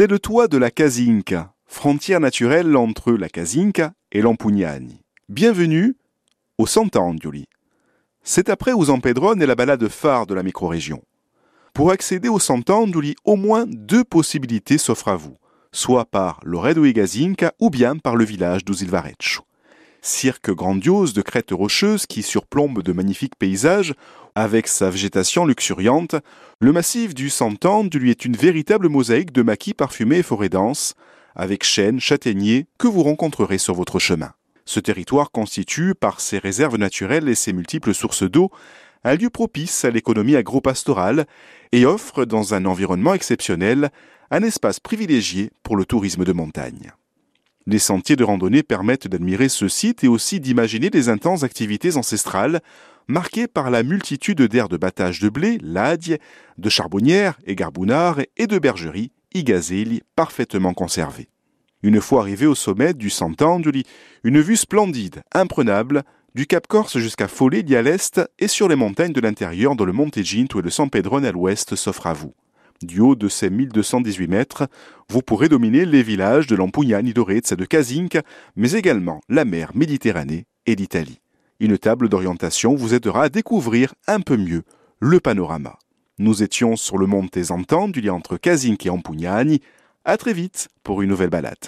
C'est le toit de la Casinca, frontière naturelle entre la Casinca et l'Ampugnani. Bienvenue au Sant'Angioli. C'est après Usampedron et la balade phare de la microrégion. Pour accéder au Sant'Angioli, au moins deux possibilités s'offrent à vous, soit par Loredo e Gazinca ou bien par le village d'Usilvareccio cirque grandiose de crêtes rocheuses qui surplombe de magnifiques paysages, avec sa végétation luxuriante, le massif du Sant'Anne lui est une véritable mosaïque de maquis parfumés et forêts denses, avec chênes, châtaigniers, que vous rencontrerez sur votre chemin. Ce territoire constitue, par ses réserves naturelles et ses multiples sources d'eau, un lieu propice à l'économie agro-pastorale et offre, dans un environnement exceptionnel, un espace privilégié pour le tourisme de montagne. Les sentiers de randonnée permettent d'admirer ce site et aussi d'imaginer des intenses activités ancestrales, marquées par la multitude d'aires de battage de blé, ladie, de charbonnières et garbunard et de bergeries, igazeli, parfaitement conservées. Une fois arrivé au sommet du Sant'Angeli, une vue splendide, imprenable, du Cap Corse jusqu'à Follet à l'est et sur les montagnes de l'intérieur dans le Monte Ginto et le San Pedrone à l'ouest s'offre à vous. Du haut de ces 1218 mètres, vous pourrez dominer les villages de Lampugnani, d'Orezza, de Casinca, mais également la mer Méditerranée et l'Italie. Une table d'orientation vous aidera à découvrir un peu mieux le panorama. Nous étions sur le Monte Zantan, du lien entre Casinca et Ampugnani. À très vite pour une nouvelle balade.